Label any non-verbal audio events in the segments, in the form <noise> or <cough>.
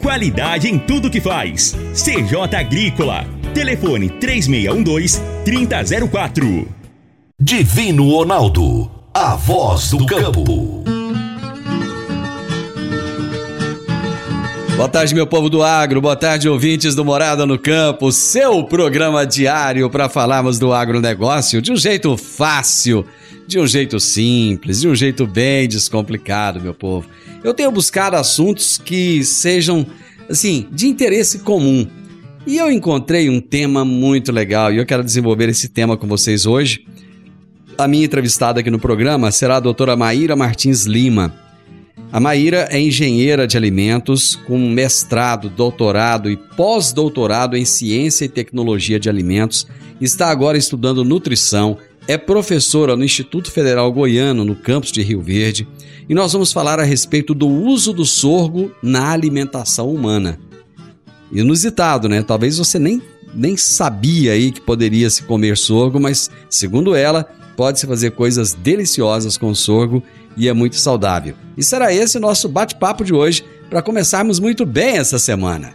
Qualidade em tudo que faz. CJ Agrícola. Telefone 3612-3004. Divino Ronaldo. A voz do campo. Boa tarde, meu povo do agro. Boa tarde, ouvintes do Morada no Campo. Seu programa diário para falarmos do agronegócio de um jeito fácil, de um jeito simples, de um jeito bem descomplicado, meu povo. Eu tenho buscado assuntos que sejam, assim, de interesse comum. E eu encontrei um tema muito legal e eu quero desenvolver esse tema com vocês hoje. A minha entrevistada aqui no programa será a doutora Maíra Martins Lima. A Maíra é engenheira de alimentos com mestrado, doutorado e pós-doutorado em ciência e tecnologia de alimentos. Está agora estudando nutrição, é professora no Instituto Federal Goiano, no campus de Rio Verde, e nós vamos falar a respeito do uso do sorgo na alimentação humana. Inusitado, né? Talvez você nem, nem sabia aí que poderia se comer sorgo, mas segundo ela, pode-se fazer coisas deliciosas com sorgo e é muito saudável. E será esse o nosso bate-papo de hoje para começarmos muito bem essa semana.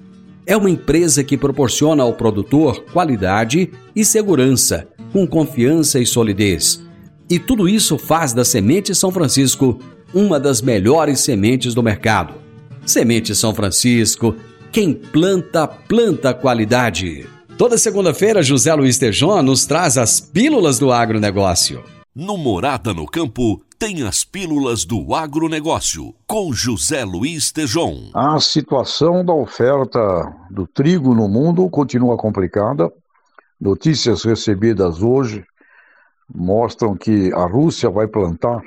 É uma empresa que proporciona ao produtor qualidade e segurança, com confiança e solidez. E tudo isso faz da Semente São Francisco uma das melhores sementes do mercado. Semente São Francisco, quem planta, planta qualidade. Toda segunda-feira, José Luiz Tejon nos traz as pílulas do agronegócio. No Morada no Campo, tem as pílulas do agronegócio, com José Luiz Tejon. A situação da oferta do trigo no mundo continua complicada. Notícias recebidas hoje mostram que a Rússia vai plantar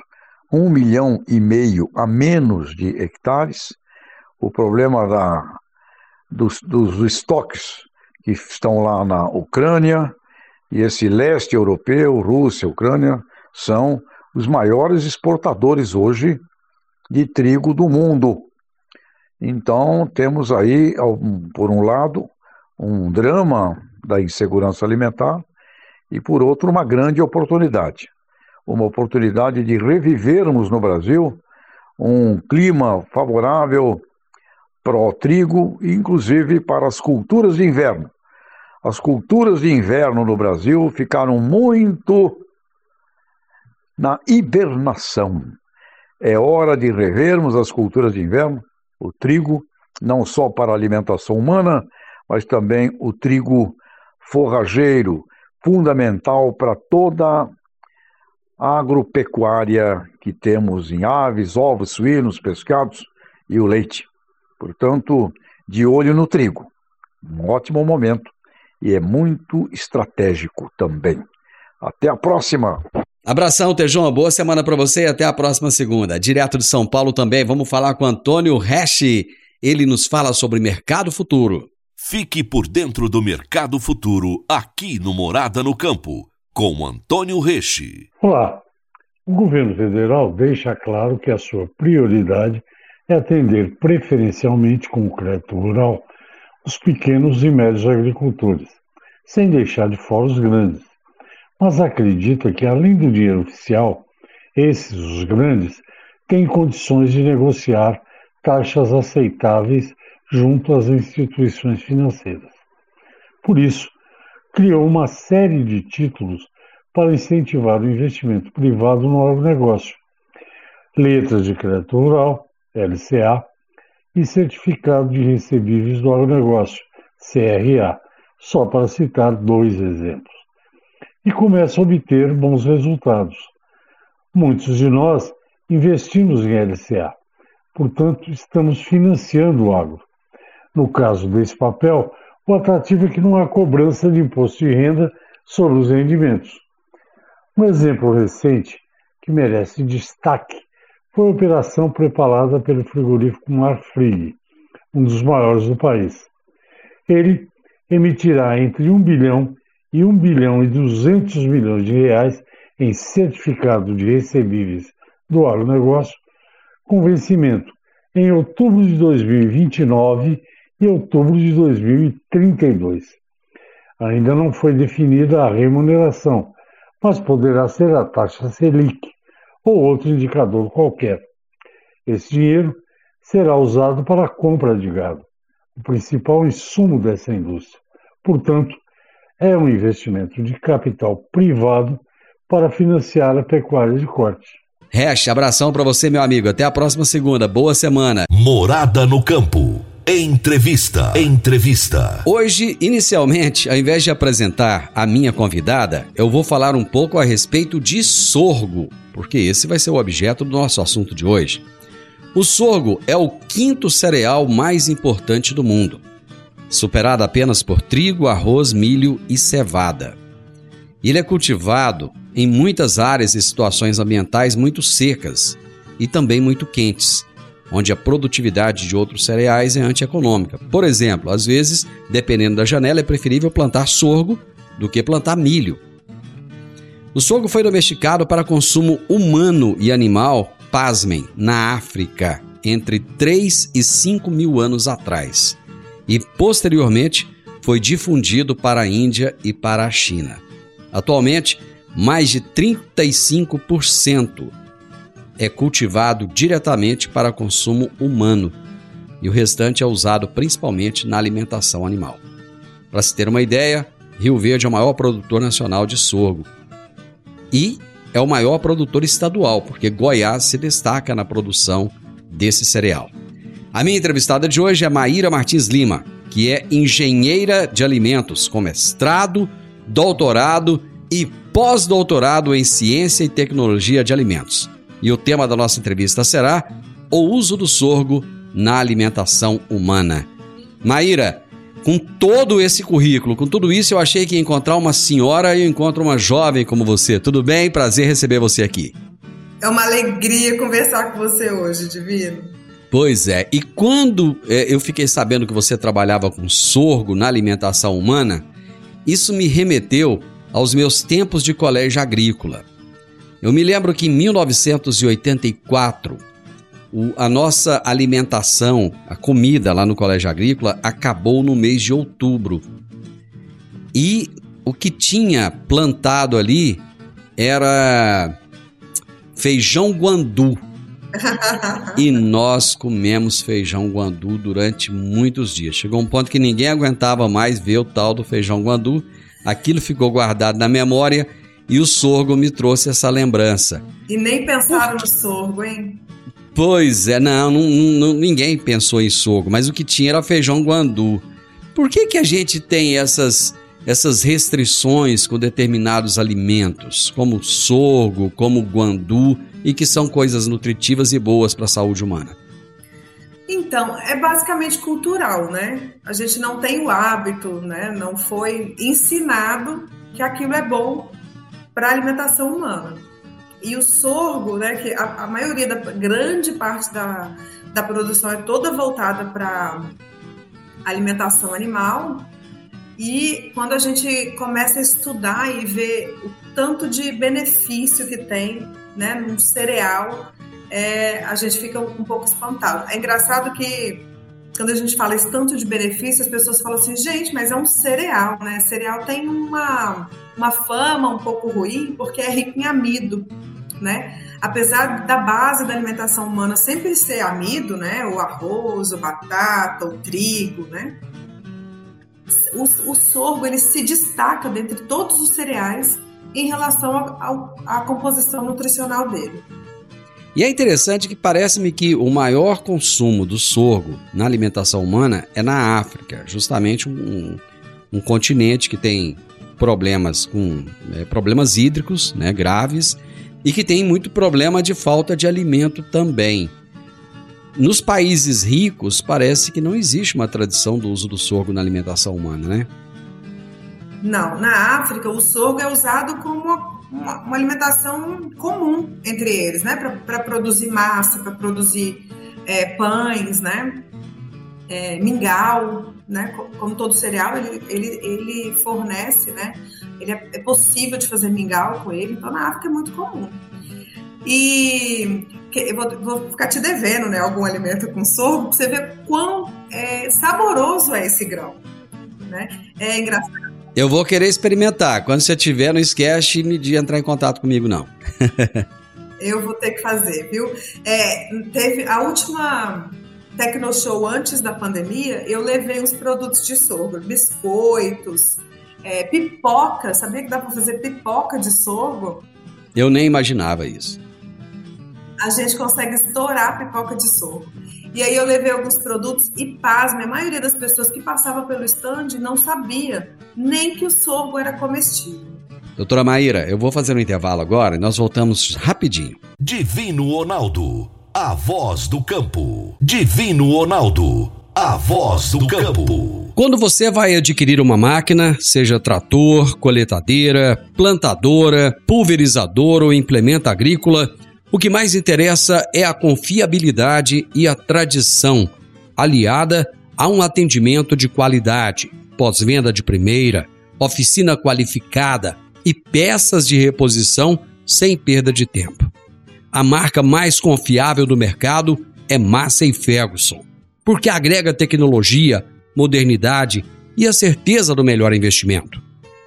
um milhão e meio a menos de hectares. O problema da, dos, dos estoques que estão lá na Ucrânia e esse leste europeu, Rússia, Ucrânia, são os maiores exportadores hoje de trigo do mundo. Então, temos aí, por um lado, um drama da insegurança alimentar e, por outro, uma grande oportunidade. Uma oportunidade de revivermos no Brasil um clima favorável para o trigo, inclusive para as culturas de inverno. As culturas de inverno no Brasil ficaram muito na hibernação. É hora de revermos as culturas de inverno, o trigo, não só para a alimentação humana, mas também o trigo forrageiro, fundamental para toda a agropecuária que temos em aves, ovos, suínos, pescados e o leite. Portanto, de olho no trigo. Um ótimo momento e é muito estratégico também. Até a próxima! Abração, Tejon. Boa semana para você e até a próxima segunda. Direto de São Paulo também, vamos falar com Antônio Resch. Ele nos fala sobre mercado futuro. Fique por dentro do mercado futuro aqui no Morada no Campo, com Antônio Reche. Olá. O governo federal deixa claro que a sua prioridade é atender preferencialmente com o crédito rural os pequenos e médios agricultores, sem deixar de fora os grandes. Mas acredita que, além do dinheiro oficial, esses, os grandes, têm condições de negociar taxas aceitáveis junto às instituições financeiras. Por isso, criou uma série de títulos para incentivar o investimento privado no agronegócio. Letras de crédito rural, LCA, e certificado de recebíveis do agronegócio, CRA, só para citar dois exemplos. E começa a obter bons resultados. Muitos de nós investimos em LCA, portanto, estamos financiando o agro. No caso desse papel, o atrativo é que não há cobrança de imposto de renda sobre os rendimentos. Um exemplo recente que merece destaque foi a operação preparada pelo frigorífico Marfrig, um dos maiores do país. Ele emitirá entre 1 bilhão e 1 bilhão e 200 milhões de reais em certificado de recebíveis do agronegócio, com vencimento em outubro de 2029 e outubro de 2032. Ainda não foi definida a remuneração, mas poderá ser a taxa Selic, ou outro indicador qualquer. Esse dinheiro será usado para a compra de gado, o principal insumo dessa indústria. Portanto, é um investimento de capital privado para financiar a pecuária de corte. Hash, abração para você, meu amigo. Até a próxima segunda. Boa semana. Morada no Campo. Entrevista. Entrevista. Hoje, inicialmente, ao invés de apresentar a minha convidada, eu vou falar um pouco a respeito de sorgo, porque esse vai ser o objeto do nosso assunto de hoje. O sorgo é o quinto cereal mais importante do mundo, superado apenas por trigo, arroz, milho e cevada. Ele é cultivado em muitas áreas e situações ambientais muito secas e também muito quentes onde a produtividade de outros cereais é antieconômica. Por exemplo, às vezes, dependendo da janela, é preferível plantar sorgo do que plantar milho. O sorgo foi domesticado para consumo humano e animal, pasmem, na África, entre 3 e 5 mil anos atrás, e posteriormente foi difundido para a Índia e para a China. Atualmente, mais de 35% é cultivado diretamente para consumo humano e o restante é usado principalmente na alimentação animal. Para se ter uma ideia, Rio Verde é o maior produtor nacional de sorgo e é o maior produtor estadual, porque Goiás se destaca na produção desse cereal. A minha entrevistada de hoje é Maíra Martins Lima, que é engenheira de alimentos com mestrado, doutorado e pós-doutorado em ciência e tecnologia de alimentos. E o tema da nossa entrevista será o uso do sorgo na alimentação humana. Maíra, com todo esse currículo, com tudo isso, eu achei que ia encontrar uma senhora e eu encontro uma jovem como você. Tudo bem? Prazer receber você aqui. É uma alegria conversar com você hoje, Divino. Pois é, e quando é, eu fiquei sabendo que você trabalhava com sorgo na alimentação humana, isso me remeteu aos meus tempos de colégio agrícola. Eu me lembro que em 1984, o, a nossa alimentação, a comida lá no Colégio Agrícola, acabou no mês de outubro. E o que tinha plantado ali era feijão guandu. <laughs> e nós comemos feijão guandu durante muitos dias. Chegou um ponto que ninguém aguentava mais ver o tal do feijão guandu. Aquilo ficou guardado na memória e o sorgo me trouxe essa lembrança. E nem pensaram no sorgo, hein? Pois é, não, não, não, ninguém pensou em sorgo, mas o que tinha era feijão guandu. Por que, que a gente tem essas, essas restrições com determinados alimentos, como sorgo, como guandu, e que são coisas nutritivas e boas para a saúde humana? Então, é basicamente cultural, né? A gente não tem o hábito, né? Não foi ensinado que aquilo é bom para a alimentação humana. e o sorgo, né, que a, a, maioria da grande parte da, da produção é toda voltada para alimentação animal. E quando a gente começa a estudar e ver o tanto de benefício que tem né, num cereal, é, a gente fica um, um pouco espantado. É engraçado que quando a gente fala esse tanto de benefício, as pessoas falam assim, gente, mas é um cereal, né? Cereal tem uma, uma fama um pouco ruim porque é rico em amido, né? Apesar da base da alimentação humana sempre ser amido, né? O arroz, o batata, o trigo, né? O, o sorgo ele se destaca dentre todos os cereais em relação à composição nutricional dele. E é interessante que parece-me que o maior consumo do sorgo na alimentação humana é na África, justamente um, um continente que tem problemas com é, problemas hídricos né, graves e que tem muito problema de falta de alimento também. Nos países ricos, parece que não existe uma tradição do uso do sorgo na alimentação humana, né? Não, na África o sorgo é usado como uma, uma alimentação comum entre eles, né? Para produzir massa, para produzir é, pães, né? É, mingau, né? Como todo cereal, ele, ele, ele fornece, né? Ele é, é, possível de fazer mingau com ele, então na África é muito comum. E eu vou, vou ficar te devendo, né? Algum alimento com sorgo, para você ver quão é, saboroso é esse grão, né? É engraçado eu vou querer experimentar. Quando você tiver, não esquece de entrar em contato comigo, não. <laughs> eu vou ter que fazer, viu? É, teve a última Tecnoshow antes da pandemia, eu levei uns produtos de sorgo, biscoitos, é, pipoca. Sabia que dá para fazer pipoca de sorgo? Eu nem imaginava isso. A gente consegue estourar pipoca de sorgo. E aí eu levei alguns produtos e pasme, a maioria das pessoas que passava pelo stand não sabia nem que o sorgo era comestível. Doutora Maíra, eu vou fazer um intervalo agora e nós voltamos rapidinho. Divino Ronaldo, a voz do campo. Divino Ronaldo, a voz do campo. Quando você vai adquirir uma máquina, seja trator, coletadeira, plantadora, pulverizador ou implemento agrícola, o que mais interessa é a confiabilidade e a tradição, aliada a um atendimento de qualidade, pós-venda de primeira, oficina qualificada e peças de reposição sem perda de tempo. A marca mais confiável do mercado é Massey Ferguson, porque agrega tecnologia, modernidade e a certeza do melhor investimento.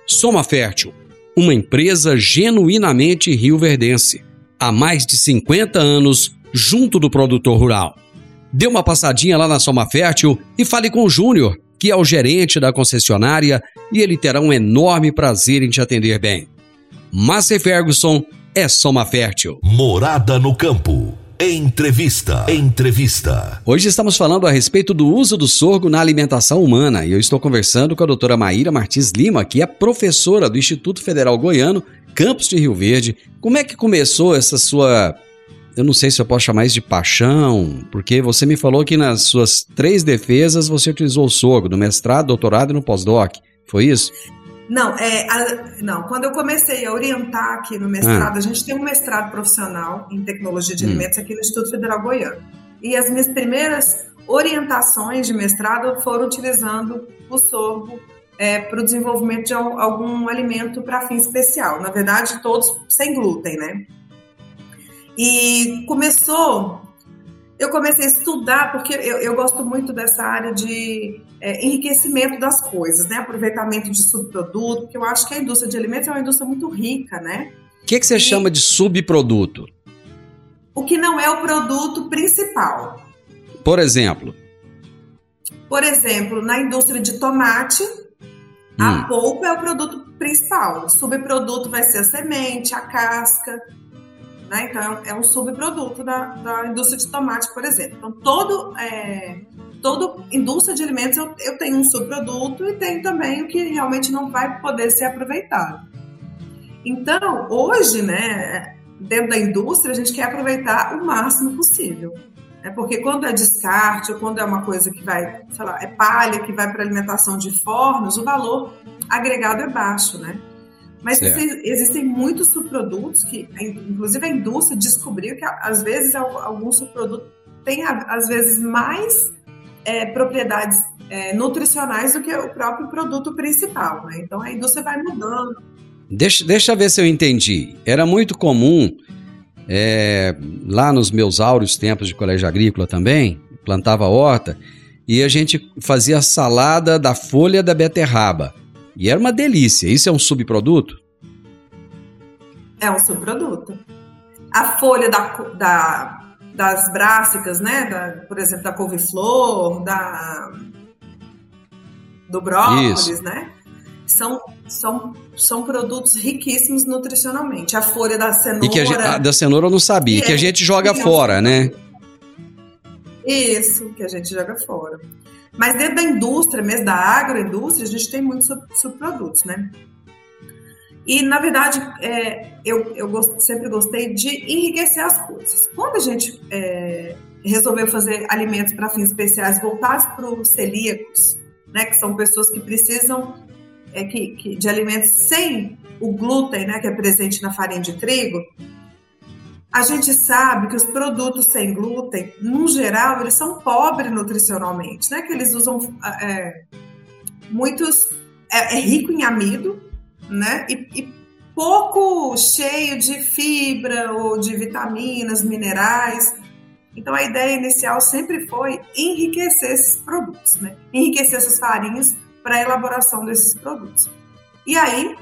Soma Fértil, uma empresa genuinamente rioverdense há mais de 50 anos junto do produtor rural. Dê uma passadinha lá na Soma Fértil e fale com o Júnior, que é o gerente da concessionária, e ele terá um enorme prazer em te atender bem. Massey Ferguson é Soma Fértil. Morada no campo. Entrevista. Entrevista. Hoje estamos falando a respeito do uso do sorgo na alimentação humana e eu estou conversando com a doutora Maíra Martins Lima, que é professora do Instituto Federal Goiano Campos de Rio Verde. Como é que começou essa sua. Eu não sei se eu posso chamar isso de paixão, porque você me falou que nas suas três defesas você utilizou o sogro, no mestrado, doutorado e no pós-doc. Foi isso? Não, é, a, não, quando eu comecei a orientar aqui no mestrado, ah. a gente tem um mestrado profissional em tecnologia de hum. alimentos aqui no Instituto Federal Goiano. E as minhas primeiras orientações de mestrado foram utilizando o sorgo é, para o desenvolvimento de algum alimento para fim especial. Na verdade, todos sem glúten, né? E começou, eu comecei a estudar, porque eu, eu gosto muito dessa área de é, enriquecimento das coisas, né? Aproveitamento de subproduto, porque eu acho que a indústria de alimentos é uma indústria muito rica, né? O que, que você e, chama de subproduto? O que não é o produto principal. Por exemplo? Por exemplo, na indústria de tomate, a hum. polpa é o produto principal. O subproduto vai ser a semente, a casca. Né? Então, é um subproduto da, da indústria de tomate, por exemplo. Então, todo, é, toda indústria de alimentos eu, eu tenho um subproduto e tenho também o que realmente não vai poder ser aproveitado. Então, hoje, né, dentro da indústria, a gente quer aproveitar o máximo possível. É porque quando é descarte ou quando é uma coisa que vai, sei lá, é palha que vai para alimentação de fornos, o valor agregado é baixo, né? Mas Certo. existem, muitos subprodutos que, inclusive a indústria descobriu que às vezes al- algum subproduto tem às vezes mais é, propriedades é, nutricionais do que o próprio produto principal, né? Então a indústria vai mudando. Deixa, deixa eu ver se eu entendi. Era muito comum, é, lá nos meus áureos tempos de colégio agrícola também, plantava horta, e a gente fazia salada da folha da beterraba. E era uma delícia. Isso é um subproduto? É um subproduto. A folha da, da- das brássicas, né? Da- por exemplo, da couve-flor, da, do brócolis, Isso. né? São, são, são produtos riquíssimos nutricionalmente. A folha da cenoura. E que a gente, ah, da cenoura eu não sabia, E que a gente joga fora, né? Isso, que a gente joga fora. Mas dentro da indústria, mesmo da agroindústria, a gente tem muitos sub- subprodutos, né? E, na verdade, é, eu, eu gos- sempre gostei de enriquecer as coisas. Quando a gente é, resolveu fazer alimentos para fins especiais voltados para os celíacos, né, que são pessoas que precisam é, que, que- de alimentos sem o glúten, né, que é presente na farinha de trigo, a gente sabe que os produtos sem glúten, no geral, eles são pobres nutricionalmente, né? Que eles usam é, muitos é, é rico em amido, né? E, e pouco cheio de fibra ou de vitaminas, minerais. Então a ideia inicial sempre foi enriquecer esses produtos, né? Enriquecer essas farinhas para a elaboração desses produtos. E aí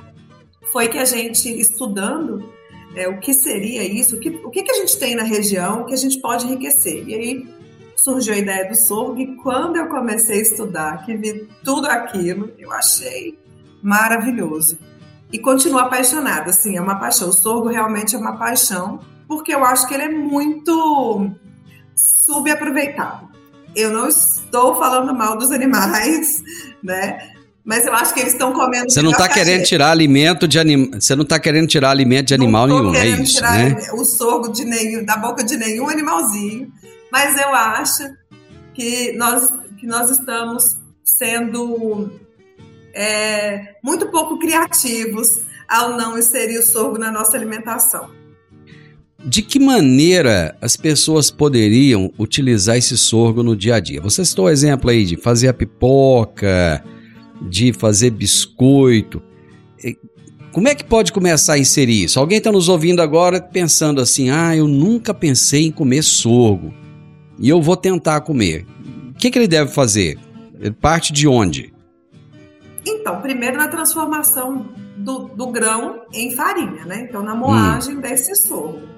foi que a gente estudando é, o que seria isso, o que, o que, que a gente tem na região que a gente pode enriquecer. E aí surgiu a ideia do sorgo e quando eu comecei a estudar, que vi tudo aquilo, eu achei maravilhoso. E continuo apaixonada, assim, é uma paixão. O sorgo realmente é uma paixão, porque eu acho que ele é muito subaproveitado. Eu não estou falando mal dos animais, né? Mas eu acho que eles estão comendo. Você não está a querendo tirar alimento de anim... Você não tá querendo tirar alimento de animal Não nenhum, é querendo isso, tirar né? o sorgo de nenhum, da boca de nenhum animalzinho, mas eu acho que nós, que nós estamos sendo é, muito pouco criativos ao não inserir o sorgo na nossa alimentação. De que maneira as pessoas poderiam utilizar esse sorgo no dia a dia? Você citou o exemplo aí de fazer a pipoca, de fazer biscoito. Como é que pode começar a inserir isso? Alguém está nos ouvindo agora pensando assim: ah, eu nunca pensei em comer sorgo e eu vou tentar comer. O que, que ele deve fazer? Ele parte de onde? Então, primeiro na transformação do, do grão em farinha, né? Então, na moagem desse sorgo.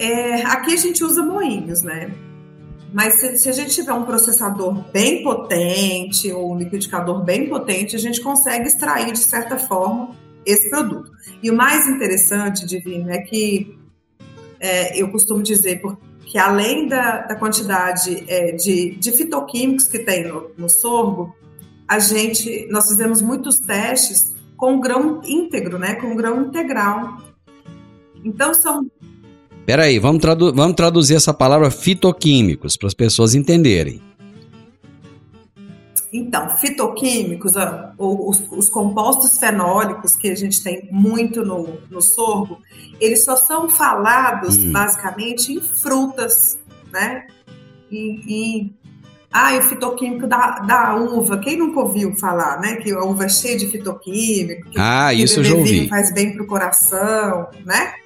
É, aqui a gente usa moinhos, né? Mas se, se a gente tiver um processador bem potente ou um liquidificador bem potente, a gente consegue extrair de certa forma esse produto. E o mais interessante, Divino, é que é, eu costumo dizer que além da, da quantidade é, de, de fitoquímicos que tem no, no sorgo, a gente, nós fizemos muitos testes com grão íntegro, né? Com grão integral. Então são Peraí, vamos, tradu vamos traduzir essa palavra fitoquímicos para as pessoas entenderem. Então, fitoquímicos, ou os, os compostos fenólicos que a gente tem muito no, no sorgo, eles só são falados Hum. basicamente em frutas, né? E, e ah, e o fitoquímico da, da uva, quem nunca ouviu falar, né? Que a uva é cheia de fitoquímico, que, Ah, que isso eu já ouvi. faz bem pro coração, né?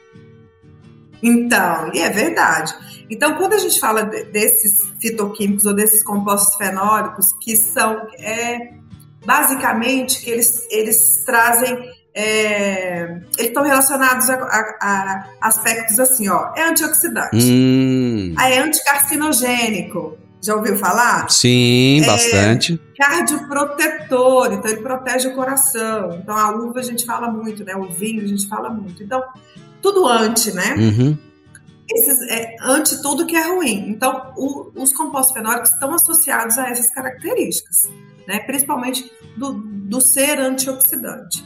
Então, e é verdade. Então, quando a gente fala de- desses fitoquímicos ou desses compostos fenólicos, que são é, basicamente que eles, eles trazem. é, eles estão relacionados a, a- a aspectos assim, ó. É antioxidante, Hum, é anticarcinogênico. Já ouviu falar? sim, É, bastante. Cardioprotetor, então ele protege o coração. Então a uva a gente fala muito, né? O vinho a gente fala muito. Então, tudo anti, né? Uhum. esses, é, ante tudo que é ruim. Então, o- os compostos fenólicos estão associados a essas características, né? principalmente do, do ser antioxidante.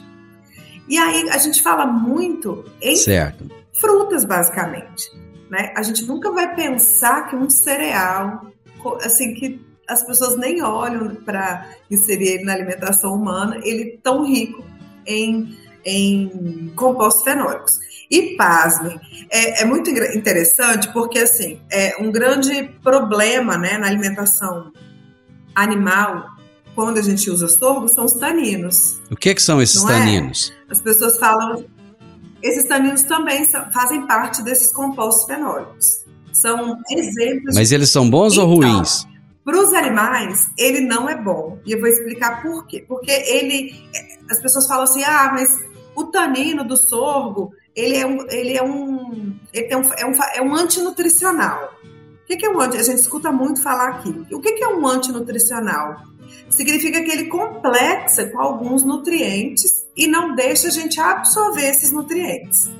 E aí, a gente fala muito em Certo. frutas, basicamente. Né? A gente nunca vai pensar que um cereal, assim, que as pessoas nem olham para inserir ele na alimentação humana, ele tão rico em, em compostos fenólicos. E pasmem, é, é, muito interessante porque assim é um grande problema né, na alimentação animal quando a gente usa sorgo são os taninos. O que, que são esses é? taninos? É? As pessoas falam. Esses taninos também são, fazem parte desses compostos fenólicos. São exemplos. Mas eles são bons então, ou ruins? Para os animais, ele não é bom. E eu vou explicar por quê. Porque ele. As pessoas falam assim: ah, mas o tanino do sorgo ele é um, ele é um, ele é um, é um, é um antinutricional. O que é um anti? A gente escuta muito falar aqui. O que é um antinutricional? Significa que ele complexa com alguns nutrientes e não deixa a gente absorver esses nutrientes.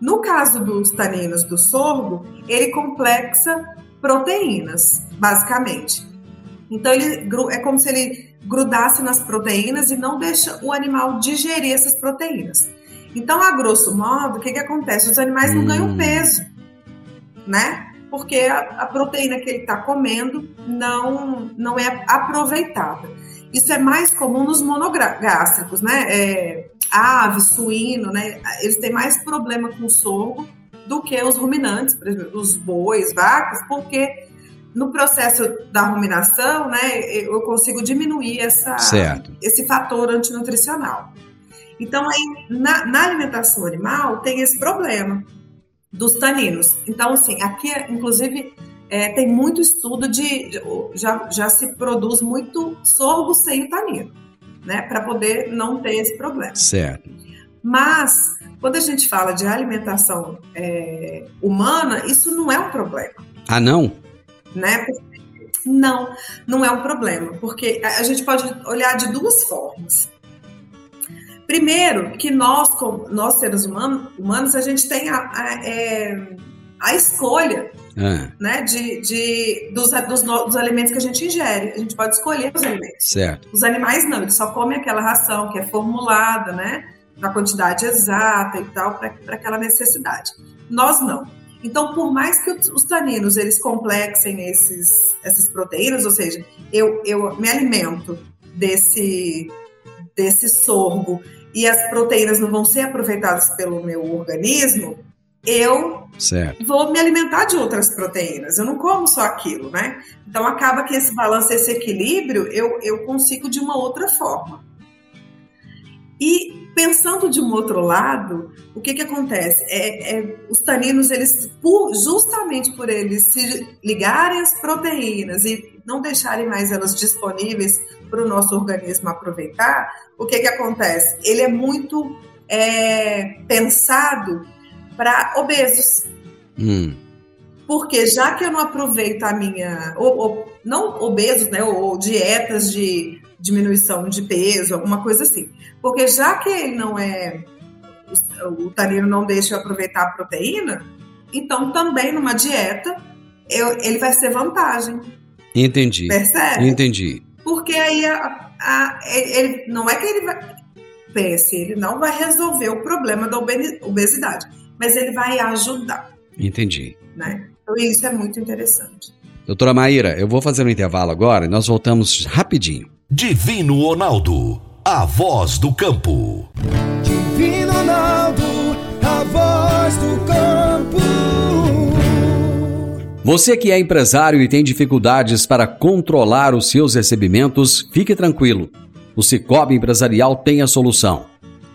No caso dos taninos do sorgo, ele complexa proteínas, basicamente. Então ele é como se ele grudasse nas proteínas e não deixa o animal digerir essas proteínas. Então, a grosso modo, o que, que acontece? Os animais não ganham hum. peso, né? Porque a, a proteína que ele está comendo não, não é aproveitada. Isso é mais comum nos monogástricos, né? É, ave, suíno, né? Eles têm mais problema com o sorgo do que os ruminantes, por exemplo, os bois, vacas, porque no processo da ruminação, né, eu consigo diminuir essa, esse fator antinutricional. Então, aí, na, na alimentação animal, tem esse problema dos taninos. Então, assim, aqui, inclusive, é, tem muito estudo de, de. já, já se produz muito sorgo sem o tanino, né? Para poder não ter esse problema. Certo. Mas, quando a gente fala de alimentação é, humana, isso não é um problema. Ah, não? Né? Não, não é um problema, porque a gente pode olhar de duas formas. Primeiro, que nós, nós seres humanos, humanos, a gente tem a, a, é, a escolha é. né, de, de, dos, dos, dos, alimentos que a gente ingere. A gente pode escolher os alimentos. Certo. Os animais não, eles só comem aquela ração que é formulada, né? Na quantidade exata e tal, para aquela necessidade. Nós não. Então, por mais que os taninos eles complexem esses, essas proteínas, ou seja, eu, eu me alimento desse, desse sorgo e as proteínas não vão ser aproveitadas pelo meu organismo, eu certo. vou me alimentar de outras proteínas. Eu não como só aquilo, né? Então acaba que esse balanço, esse equilíbrio, eu, eu consigo de uma outra forma. E pensando de um outro lado, o que que acontece? É, é, os taninos, eles, por, justamente por eles se ligarem às proteínas e não deixarem mais elas disponíveis para o nosso organismo aproveitar, o que, que acontece? Ele é muito é, pensado para obesos. Hum. Porque já que eu não aproveito a minha. Ou, ou, não obesos, né? Ou, ou, dietas de diminuição de peso, alguma coisa assim. Porque já que ele não é. O, o tanino não deixa eu aproveitar a proteína, então também numa dieta eu, ele vai ser vantagem. Entendi. Percebe? Entendi. Porque aí a, a, ele, não é que ele vai. Pense, ele não vai resolver o problema da obesidade, mas ele vai ajudar. Entendi. Né? Então isso é muito interessante. Doutora Maíra, eu vou fazer um intervalo agora e nós voltamos rapidinho. Divino Ronaldo, a voz do campo. Divino Ronaldo, a voz do campo. Você que é empresário e tem dificuldades para controlar os seus recebimentos, fique tranquilo. O Cicobi Empresarial tem a solução.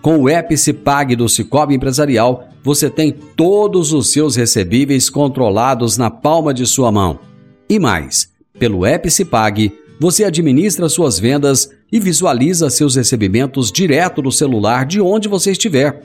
Com o Epicipag do Cicobi Empresarial, você tem todos os seus recebíveis controlados na palma de sua mão. E mais, pelo Epicipag, você administra suas vendas e visualiza seus recebimentos direto no celular de onde você estiver.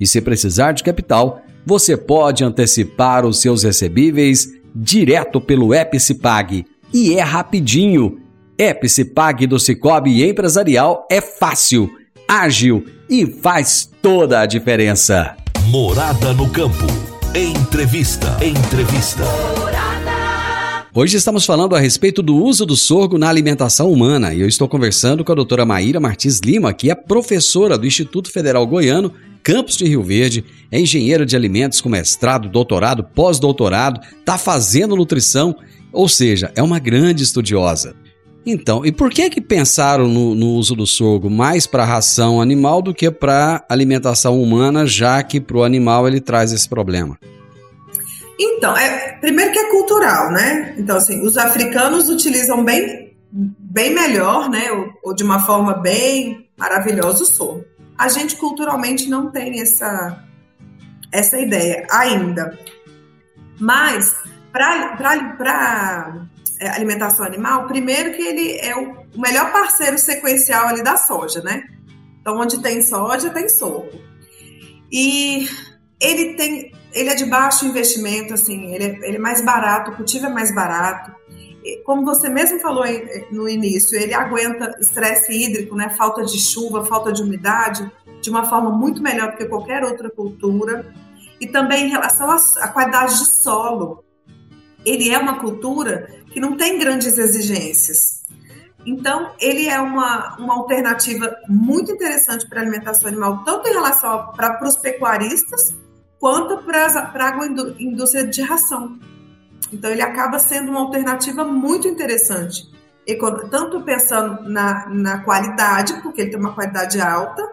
E se precisar de capital, você pode antecipar os seus recebíveis direto pelo Epicipag e é rapidinho. Epicipag do Cicobi Empresarial é fácil, ágil e faz toda a diferença. Morada no campo. Entrevista. Entrevista. Hoje estamos falando a respeito do uso do sorgo na alimentação humana e eu estou conversando com a doutora Maíra Martins Lima, que é professora do Instituto Federal Goiano Campos de Rio Verde, é engenheira de alimentos com mestrado, doutorado, pós-doutorado, está fazendo nutrição, ou seja, é uma grande estudiosa. Então, e por que que pensaram no, no uso do sorgo mais para ração animal do que para alimentação humana, já que para o animal ele traz esse problema? Então, é, primeiro que é cultural, né? Então, assim, os africanos utilizam bem, bem melhor, né? Ou, ou de uma forma bem maravilhosa o sorgo. A gente culturalmente não tem essa, essa ideia ainda. Mas, para é, alimentação animal, primeiro que ele é o, o melhor parceiro sequencial ali da soja, né? Então, onde tem soja, tem sorgo. E ele tem, ele é de baixo investimento, assim, ele é, ele é mais barato, o cultivo é mais barato. Como você mesmo falou no início, ele aguenta estresse hídrico, né? Falta de chuva, falta de umidade, de uma forma muito melhor do que qualquer outra cultura. E também em relação à qualidade de solo. Ele é uma cultura que não tem grandes exigências. Então, ele é uma, uma alternativa muito interessante para a alimentação animal, tanto em relação para os pecuaristas, quanto para a agroindústria de ração. Então, ele acaba sendo uma alternativa muito interessante, tanto pensando na, na qualidade, porque ele tem uma qualidade alta,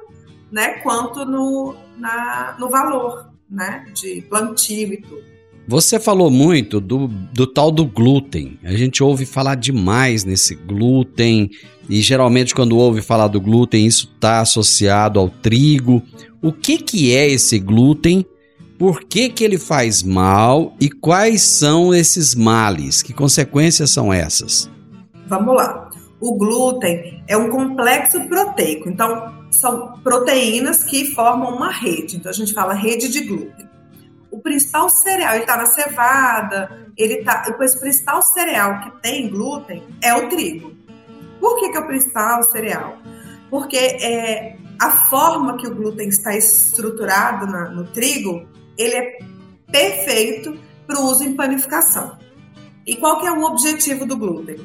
né, quanto no, na, no valor né, de plantio e tudo. Você falou muito do, do tal do glúten. A gente ouve falar demais nesse glúten, e geralmente quando ouve falar do glúten, isso está associado ao trigo. O que, que é esse glúten por que, que ele faz mal e quais são esses males? Que consequências são essas? Vamos lá. O glúten é um complexo proteico, então são proteínas que formam uma rede. Então a gente fala rede de glúten. O principal cereal, ele está na cevada, ele tá. O principal cereal que tem glúten é o trigo. Por que, que é o principal cereal? Porque é, a forma que o glúten está estruturado na, no trigo ele é perfeito para o uso em panificação. E qual que é o objetivo do glúten?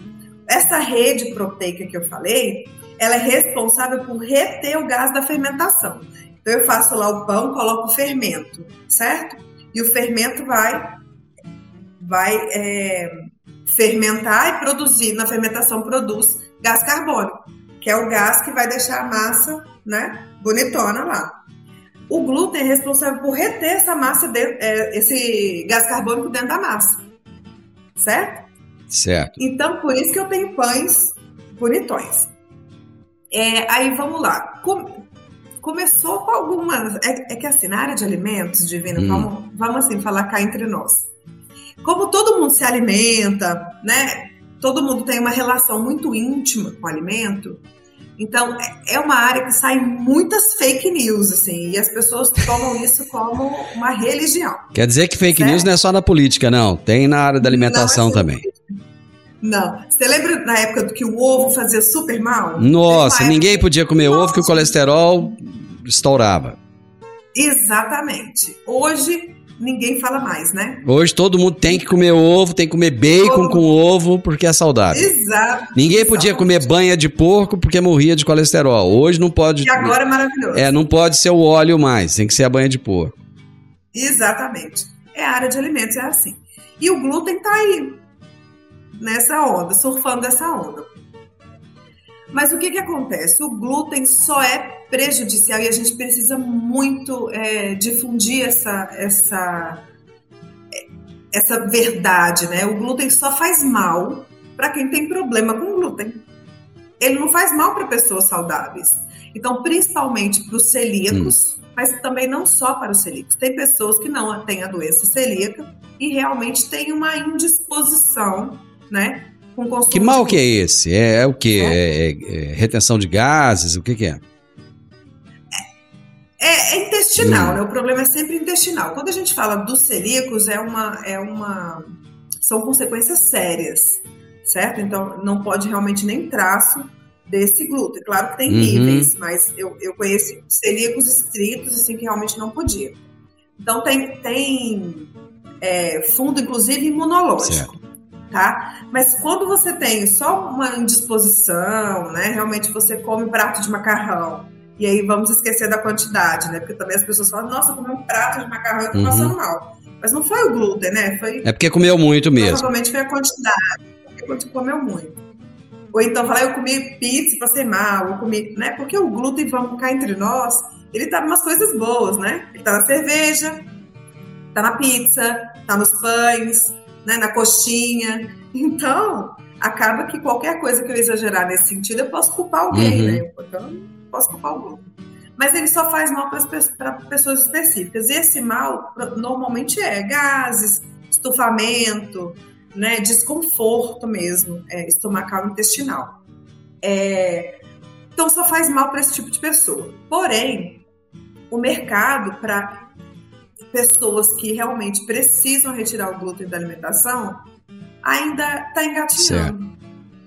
Essa rede proteica que eu falei, ela é responsável por reter o gás da fermentação. Então eu faço lá o pão, coloco o fermento, certo? E o fermento vai vai é, fermentar e produzir, na fermentação produz gás carbônico, que é o gás que vai deixar a massa, né, bonitona lá. O glúten é responsável por reter essa massa, dentro, é, esse gás carbônico dentro da massa. Certo? Certo. Então, por isso que eu tenho pães bonitões. É, aí vamos lá. Com, começou com algumas. É, é, que assim, na área de alimentos, Divino, hum. vamos, vamos assim falar cá entre nós. Como todo mundo se alimenta, né? Todo mundo tem uma relação muito íntima com o alimento. Então, é, é uma área que sai muitas fake news, assim, e as pessoas tomam isso como uma religião. Quer dizer que fake certo? news não é só na política, não. Tem na área da alimentação é também. Não. Você lembra na época do que o ovo fazia super mal? Nossa, ninguém podia comer ovo que o colesterol estourava. Exatamente. Hoje ninguém fala mais, né? Hoje todo mundo tem que comer ovo, tem que comer bacon com ovo porque é saudável. Exato. Ninguém podia comer banha de porco porque morria de colesterol. Hoje não pode. E agora é maravilhoso. É, não pode ser o óleo mais, tem que ser a banha de porco. Exatamente. É a área de alimentos, é assim. E o glúten tá aí, nessa onda, surfando essa onda. Mas o que, que acontece? O glúten só é prejudicial e a gente precisa muito é, difundir essa, essa, essa verdade, né? O glúten só faz mal para quem tem problema com glúten. Ele não faz mal para pessoas saudáveis. Então, principalmente para os celíacos, hum. mas também não só para os celíacos. Tem pessoas que não têm a doença celíaca e realmente têm uma indisposição, né? Com consumo que mal que é esse? É, é o que? É, é, é, retenção de gases? O que, que é? É, é intestinal, hum. né? O problema é sempre intestinal. Quando a gente fala dos celíacos, é uma, é uma, são consequências sérias, certo? Então, não pode realmente nem traço desse glúten. Claro que tem uhum. níveis, mas eu, eu conheço celíacos estritos, assim, que realmente não podia. Então, tem, tem é, fundo, inclusive, imunológico. Certo. Tá? Mas quando você tem só uma indisposição, né? Realmente você come um prato de macarrão, e aí vamos esquecer da quantidade, né? Porque também as pessoas falam, nossa, comi um prato de macarrão e tô uhum. passando mal. Mas não foi o glúten, né? Foi, é porque comeu muito mesmo. Provavelmente foi a quantidade, porque comeu muito. Ou então falar, eu comi pizza, passei mal, eu comi, né? Porque o glúten, vamos cá entre nós, ele tá em umas coisas boas, né? Ele tá na cerveja, tá na pizza, tá nos pães, né? na coxinha. Então, acaba que qualquer coisa que eu exagerar nesse sentido, eu posso culpar alguém, uhum. né? Então, posso culpar glúten. Mas ele só faz mal para pessoas específicas. E esse mal normalmente é gases, estufamento, né, desconforto mesmo, é, estomacal intestinal. É, então só faz mal para esse tipo de pessoa. Porém, o mercado para pessoas que realmente precisam retirar o glúten da alimentação ainda está engatinhando,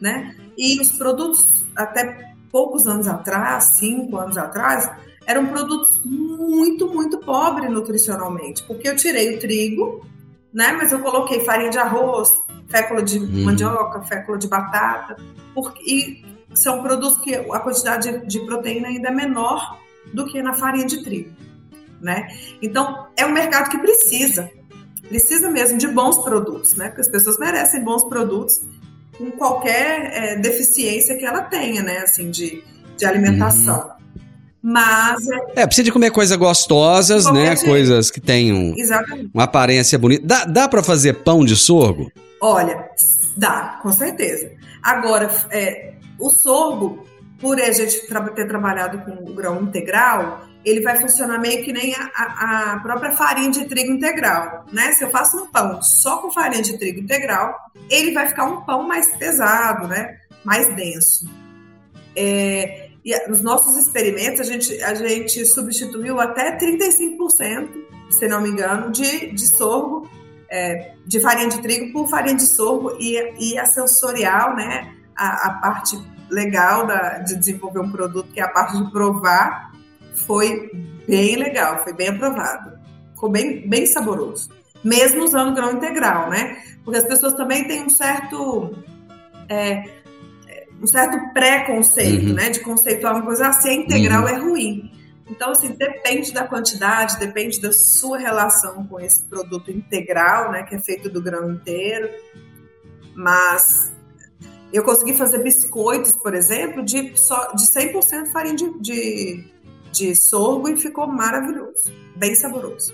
né? E os produtos até poucos anos atrás, cinco anos atrás, eram produtos muito, muito pobres nutricionalmente, porque eu tirei o trigo, né? Mas eu coloquei farinha de arroz, fécula de uhum. mandioca, fécula de batata, porque, são produtos que a quantidade de proteína ainda é menor do que na farinha de trigo, né? Então, é um mercado que precisa, precisa mesmo de bons produtos, né? Porque as pessoas merecem bons produtos com qualquer é, deficiência que ela tenha, né? Assim, de, de alimentação. Uhum. Mas. É, precisa de comer coisas gostosas, né? Jeito. Coisas que tenham uma aparência bonita. Dá, dá para fazer pão de sorgo? Olha, dá, com certeza. Agora, é, o sorgo, por a gente ter trabalhado com o grão integral, ele vai funcionar meio que nem a, a, própria farinha de trigo integral, né? Se eu faço um pão só com farinha de trigo integral, ele vai ficar um pão mais pesado, né? Mais denso. É, e nos nossos experimentos, a gente, a gente substituiu até 35%, se não me engano, de, de sorgo, é, de farinha de trigo por farinha de sorgo e, e a sensorial, né? A, a parte legal da, de desenvolver um produto, que é a parte de provar, foi bem legal, foi bem aprovado. Ficou bem, bem saboroso. Mesmo usando grão integral, né? Porque as pessoas também têm um certo. É, um certo preconceito, uhum. né? De conceituar uma coisa assim, a integral uhum. é ruim. Então, assim, depende da quantidade, depende da sua relação com esse produto integral, né? Que é feito do grão inteiro. Mas eu consegui fazer biscoitos, por exemplo, de, só, de 100% farinha de, de, de sorgo e ficou maravilhoso, bem saboroso.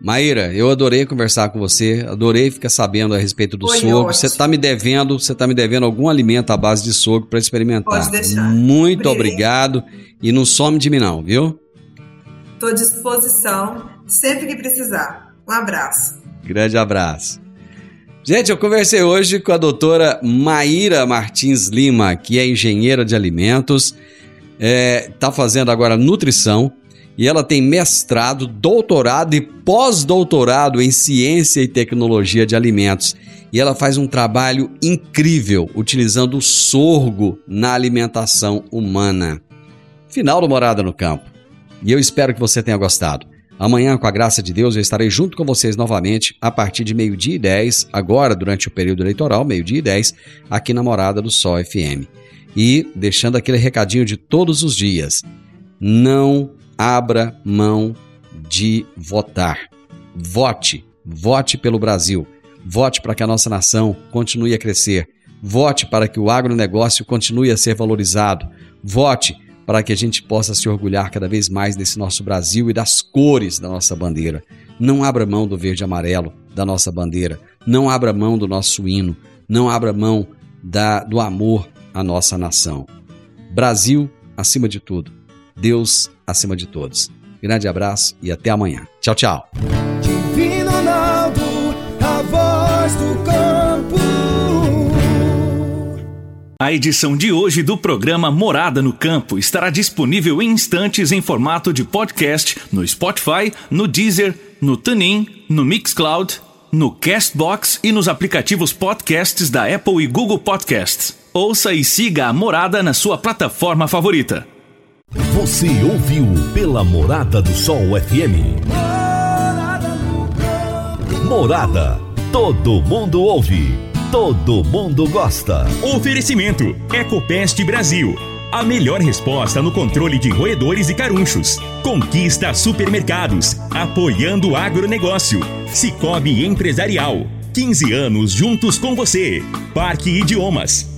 Maíra, eu adorei conversar com você, adorei ficar sabendo a respeito do Foi sorgo. Você está me devendo, você está me devendo algum alimento à base de sorgo para experimentar. Pode deixar. Muito obrigado e não some de mim não, viu? Estou à disposição sempre que precisar. Um abraço. Grande abraço. Gente, eu conversei hoje com a doutora Maíra Martins Lima, que é engenheira de alimentos, está é, tá fazendo agora nutrição e ela tem mestrado, doutorado e pós-doutorado em ciência e tecnologia de alimentos. E ela faz um trabalho incrível utilizando o sorgo na alimentação humana. Final do Morada no Campo. E eu espero que você tenha gostado. Amanhã, com a graça de Deus, eu estarei junto com vocês novamente a partir de meio-dia e 10, agora durante o período eleitoral, meio-dia e 10, aqui na Morada do Sol FM. E deixando aquele recadinho de todos os dias: não abra mão de votar. Vote, vote pelo Brasil. Vote para que a nossa nação continue a crescer. Vote para que o agronegócio continue a ser valorizado. Vote para que a gente possa se orgulhar cada vez mais desse nosso Brasil e das cores da nossa bandeira. Não abra mão do verde e amarelo da nossa bandeira. Não abra mão do nosso hino. Não abra mão da, do amor à nossa nação. Brasil acima de tudo. Deus acima de todos. Grande abraço e até amanhã. Tchau, tchau. Divino Ronaldo, a voz do campo. A edição de hoje do programa Morada no Campo estará disponível em instantes em formato de podcast no Spotify, no Deezer, no TuneIn, no Mixcloud, no Castbox e nos aplicativos podcasts da Apple e Google Podcasts. Ouça e siga a Morada na sua plataforma favorita. Você ouviu pela Morada do Sol FM. Morada. Todo mundo ouve. Todo mundo gosta. Oferecimento: Ecopest Brasil. A melhor resposta no controle de roedores e carunchos. Conquista supermercados. Apoiando o agronegócio. Cicobi Empresarial. 15 anos juntos com você. Parque Idiomas.